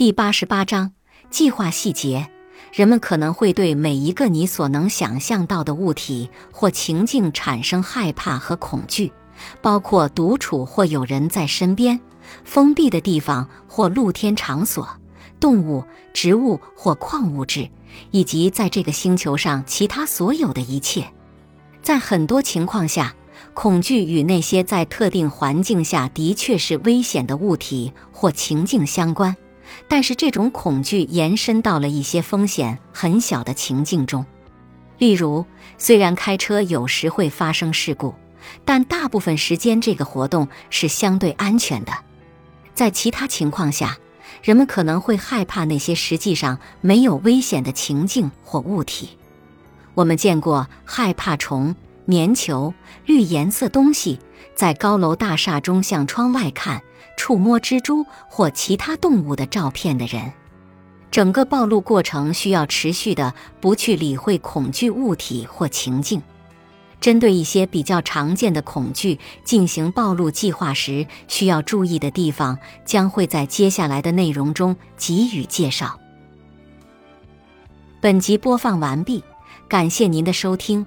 第八十八章计划细节。人们可能会对每一个你所能想象到的物体或情境产生害怕和恐惧，包括独处或有人在身边、封闭的地方或露天场所、动物、植物或矿物质，以及在这个星球上其他所有的一切。在很多情况下，恐惧与那些在特定环境下的确是危险的物体或情境相关。但是这种恐惧延伸到了一些风险很小的情境中，例如，虽然开车有时会发生事故，但大部分时间这个活动是相对安全的。在其他情况下，人们可能会害怕那些实际上没有危险的情境或物体。我们见过害怕虫、棉球、绿颜色东西在高楼大厦中向窗外看。触摸蜘蛛或其他动物的照片的人，整个暴露过程需要持续的不去理会恐惧物体或情境。针对一些比较常见的恐惧进行暴露计划时，需要注意的地方将会在接下来的内容中给予介绍。本集播放完毕，感谢您的收听。